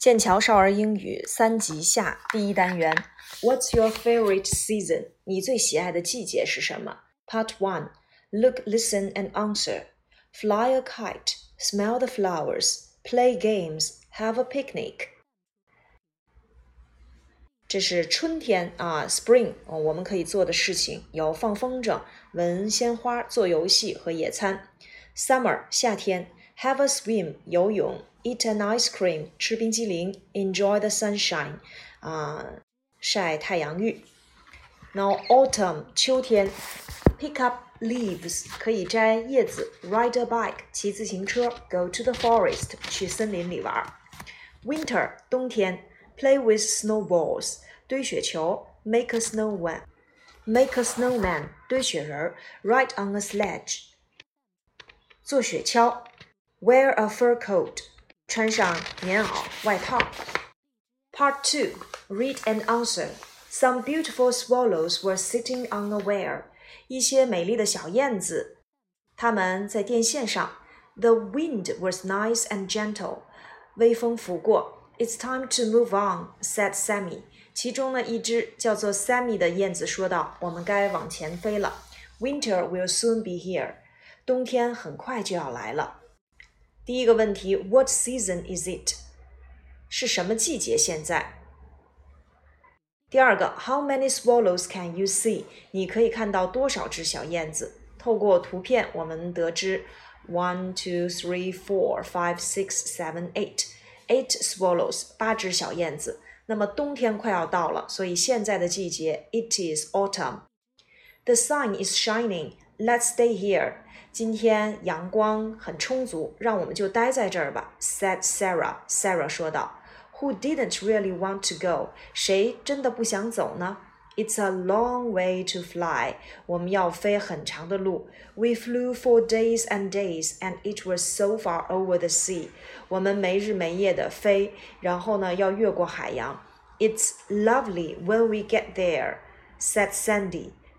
剑桥少儿英语三级下第一单元，What's your favorite season？你最喜爱的季节是什么？Part One Look, listen and answer. Fly a kite, smell the flowers, play games, have a picnic. 这是春天啊，Spring 哦，我们可以做的事情有放风筝、闻鲜花、做游戏和野餐。Summer 夏天 ，Have a swim 游泳。eat an ice cream 吃冰激凌，enjoy the sunshine 啊、uh, 晒太阳浴。Now autumn 秋天，pick up leaves 可以摘叶子，ride a bike 骑自行车，go to the forest 去森林里玩。Winter 冬天，play with snowballs 堆雪球，make a snowman make a snowman 堆雪人，ride on a sledge 坐雪橇 ，wear a fur coat 穿上棉袄外套。Part two, read and answer. Some beautiful swallows were sitting on a wire. 一些美丽的小燕子，它们在电线上。The wind was nice and gentle. 微风拂过。It's time to move on, said Sammy. 其中呢，一只叫做 Sammy 的燕子说道：“我们该往前飞了。Winter will soon be here. 冬天很快就要来了。” ”第一个问题，What season is it？是什么季节现在？第二个，How many swallows can you see？你可以看到多少只小燕子？透过图片，我们得知 two, three, four, five, six, seven, eight, eight swallows，八只小燕子。那么冬天快要到了，所以现在的季节，It is autumn. The sun is shining. Let's stay here. 今天阳光很充足，让我们就待在这儿吧。Said Sarah. Sarah 说道。Who didn't really want to go? 谁真的不想走呢？It's a long way to fly. 我们要飞很长的路。We flew for days and days, and it was so far over the sea. 我们没日没夜的飞，然后呢，要越过海洋。It's lovely when we get there, said Sandy.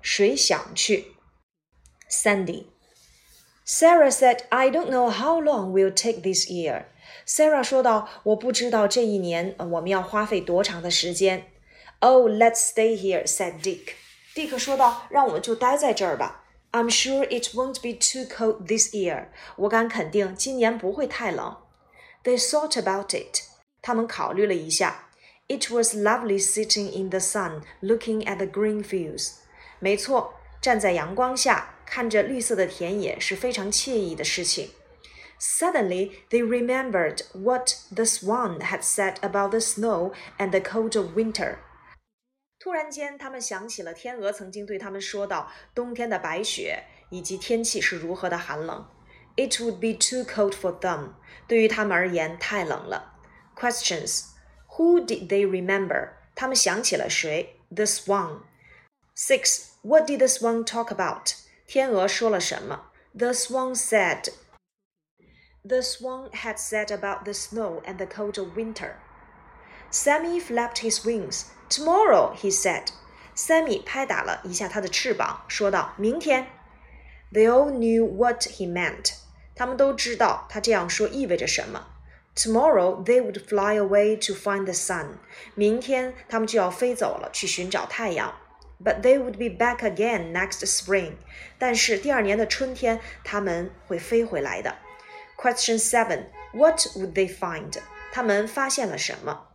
谁想去？Sandy。Sarah said, "I don't know how long we'll take this year." Sarah 说道：“我不知道这一年我们要花费多长的时间。” Oh, let's stay here," said Dick. Dick 说道：“让我们就待在这儿吧。I'm sure it won't be too cold this year. 我敢肯定今年不会太冷。They thought about it. 他们考虑了一下。It was lovely sitting in the sun, looking at the green fields. 没错，站在阳光下看着绿色的田野是非常惬意的事情。Suddenly, they remembered what the swan had said about the snow and the cold of winter. 突然间，他们想起了天鹅曾经对他们说到冬天的白雪以及天气是如何的寒冷。It would be too cold for them. 对于他们而言太冷了。Questions: Who did they remember? 他们想起了谁？The swan. Six. What did the swan talk about? 天鹅说了什么？The swan said. The swan had said about the snow and the cold of winter. Sammy flapped his wings. Tomorrow, he said. Sammy 拍打了一下他的翅膀，说道：“明天。” They all knew what he meant. 他们都知道他这样说意味着什么。Tomorrow they would fly away to find the sun. 明天他们就要飞走了，去寻找太阳。 but they would be back again next spring. 但是第二年的春天，他们会飞回来的。Question seven: What would they find? 他们发现了什么？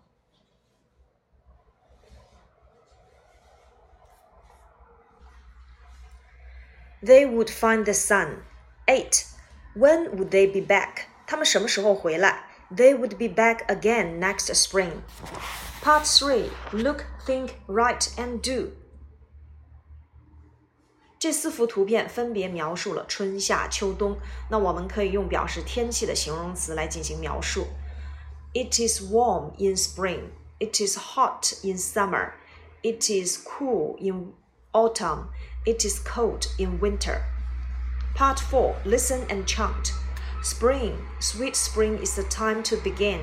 They would find the sun. Eight. When would they be back? 他们什么时候回来？They would be back again next spring. Part three. Look, think, write, and do. 这四幅图片分别描述了春夏秋冬。那我们可以用表示天气的形容词来进行描述。It is warm in spring. It is hot in summer. It is cool in autumn. It is cold in winter. Part 4 Listen and chant. Spring, sweet spring is the time to begin.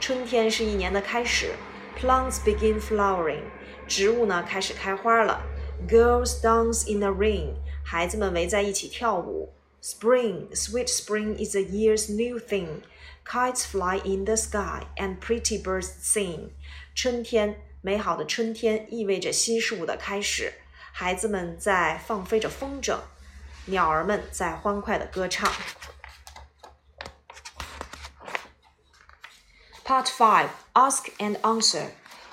春天是一年的开始。Plants begin flowering. 植物呢开始开花了。 Girls dance in the rain. 孩子们围在一起跳舞。Spring, sweet spring is a year's new thing. Kites fly in the sky and pretty birds sing. 春天，美好的春天意味着新事物的开始。孩子们在放飞着风筝，鸟儿们在欢快的歌唱。Part Five: Ask and Answer.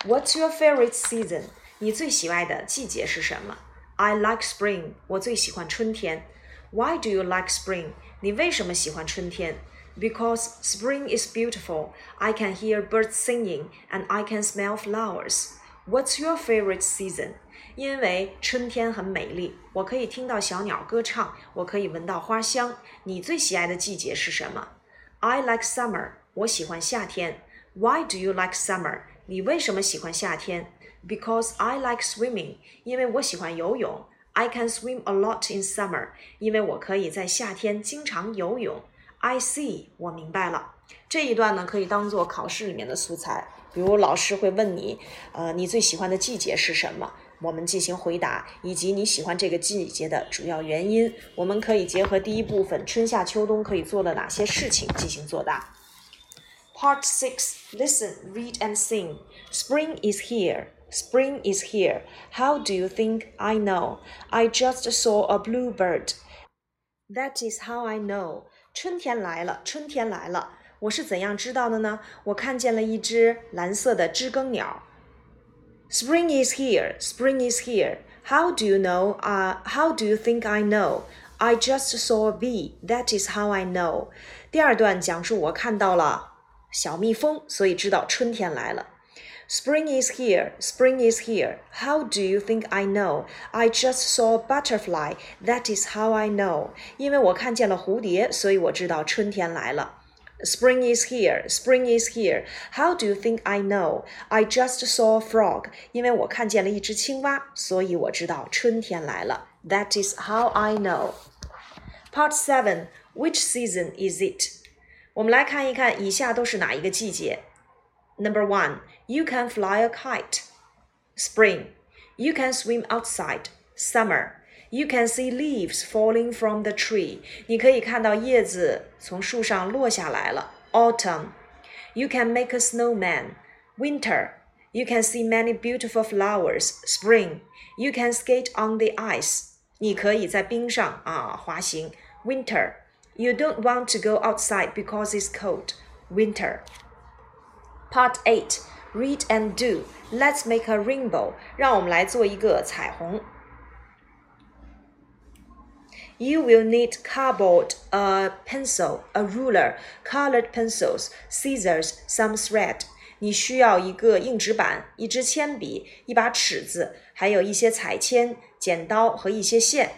What's your favorite season? 你最喜爱的季节是什么？I like spring. 我最喜欢春天。Why do you like spring? 你为什么喜欢春天？Because spring is beautiful. I can hear birds singing and I can smell flowers. What's your favorite season? 因为春天很美丽，我可以听到小鸟歌唱，我可以闻到花香。你最喜爱的季节是什么？I like summer，我喜欢夏天。Why do you like summer？你为什么喜欢夏天 ？Because I like swimming，因为我喜欢游泳。I can swim a lot in summer，因为我可以在夏天经常游泳。I see，我明白了。这一段呢，可以当做考试里面的素材，比如老师会问你，呃，你最喜欢的季节是什么？我们进行回答，以及你喜欢这个季节的主要原因。我们可以结合第一部分春夏秋冬可以做的哪些事情进行作答。Part six: Listen, read, and sing. Spring is here. Spring is here. How do you think I know? I just saw a bluebird. That is how I know. 春天来了，春天来了。我是怎样知道的呢？我看见了一只蓝色的知更鸟。Spring is here. Spring is here. How do you know? Uh, how do you think I know? I just saw a bee. That is how I know. 第二段讲述我看到了小蜜蜂，所以知道春天来了。 Spring is here. Spring is here. How do you think I know? I just saw a butterfly. That is how I know. 因为我看见了蝴蝶，所以我知道春天来了。Spring is here. Spring is here. How do you think I know? I just saw a frog. 因为我看见了一只青蛙，所以我知道春天来了。That is how I know. Part seven. Which season is it? 我们来看一看以下都是哪一个季节。Number one, you can fly a kite. Spring. You can swim outside. Summer. You can see leaves falling from the tree. 你可以看到叶子从树上落下来了。Autumn. You can make a snowman. Winter. You can see many beautiful flowers. Spring. You can skate on the ice. 你可以在冰上啊滑行。Winter. You don't want to go outside because it's cold. Winter. Part 8. Read and do. Let's make a rainbow. 让我们来做一个彩虹。You will need cardboard, a pencil, a ruler, colored pencils, scissors, some thread. 你需要一个硬纸板、一支铅笔、一把尺子，还有一些彩铅、剪刀和一些线。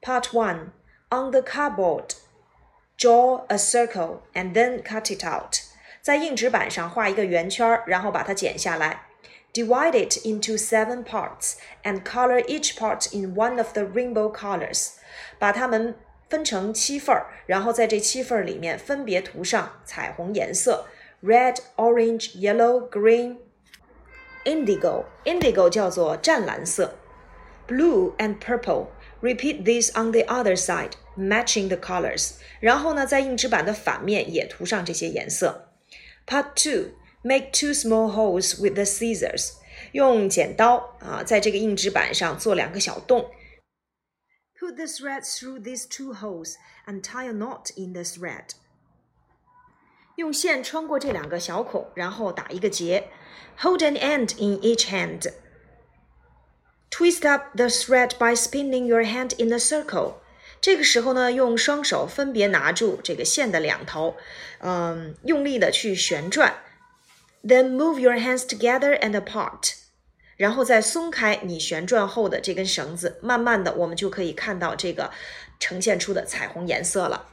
Part one. On the cardboard, draw a circle and then cut it out. 在硬纸板上画一个圆圈，然后把它剪下来。Divide it into seven parts and color each part in one of the rainbow colors. 把它们分成七份儿，然后在这七份儿里面分别涂上彩虹颜色：red、orange、yellow、green、indigo。indigo 叫做湛蓝色，blue and purple。Repeat this on the other side, matching the colors。然后呢，在硬纸板的反面也涂上这些颜色。 Part two, make two small holes with the scissors。用剪刀啊，在这个硬纸板上做两个小洞。Put the thread through these two holes and tie a knot in the thread. 用线穿过这两个小孔，然后打一个结。Hold an end in each hand. Twist up the thread by spinning your hand in a circle. 这个时候呢，用双手分别拿住这个线的两头，嗯，用力的去旋转。Then move your hands together and apart. 然后再松开你旋转后的这根绳子，慢慢的，我们就可以看到这个呈现出的彩虹颜色了。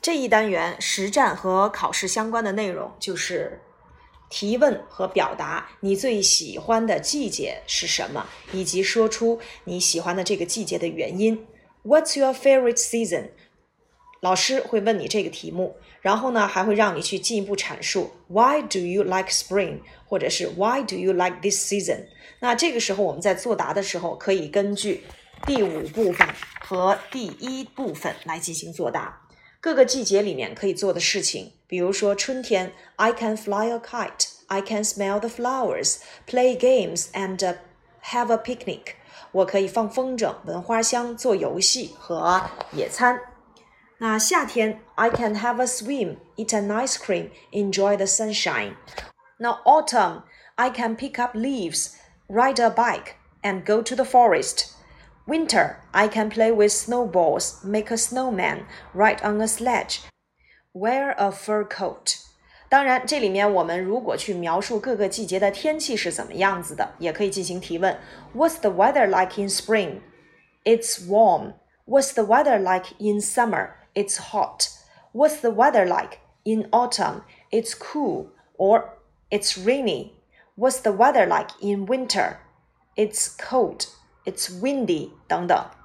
这一单元实战和考试相关的内容就是提问和表达你最喜欢的季节是什么，以及说出你喜欢的这个季节的原因。What's your favorite season？老师会问你这个题目，然后呢，还会让你去进一步阐述 Why do you like spring？或者是 Why do you like this season？那这个时候我们在作答的时候，可以根据第五部分和第一部分来进行作答。各个季节里面可以做的事情，比如说春天，I can fly a kite，I can smell the flowers，play games and have a picnic。我可以放风筝、闻花香、做游戏和野餐。那夏天，I can have a swim，eat an ice cream，enjoy the sunshine。那 autumn，I can pick up leaves，ride a bike and go to the forest。 Winter, I can play with snowballs, make a snowman, ride on a sledge, wear a fur coat. 当然，这里面我们如果去描述各个季节的天气是怎么样子的，也可以进行提问。What's the weather like in spring? It's warm. What's the weather like in summer? It's hot. What's the weather like in autumn? It's cool or it's rainy. What's the weather like in winter? It's cold. it's windy 等等。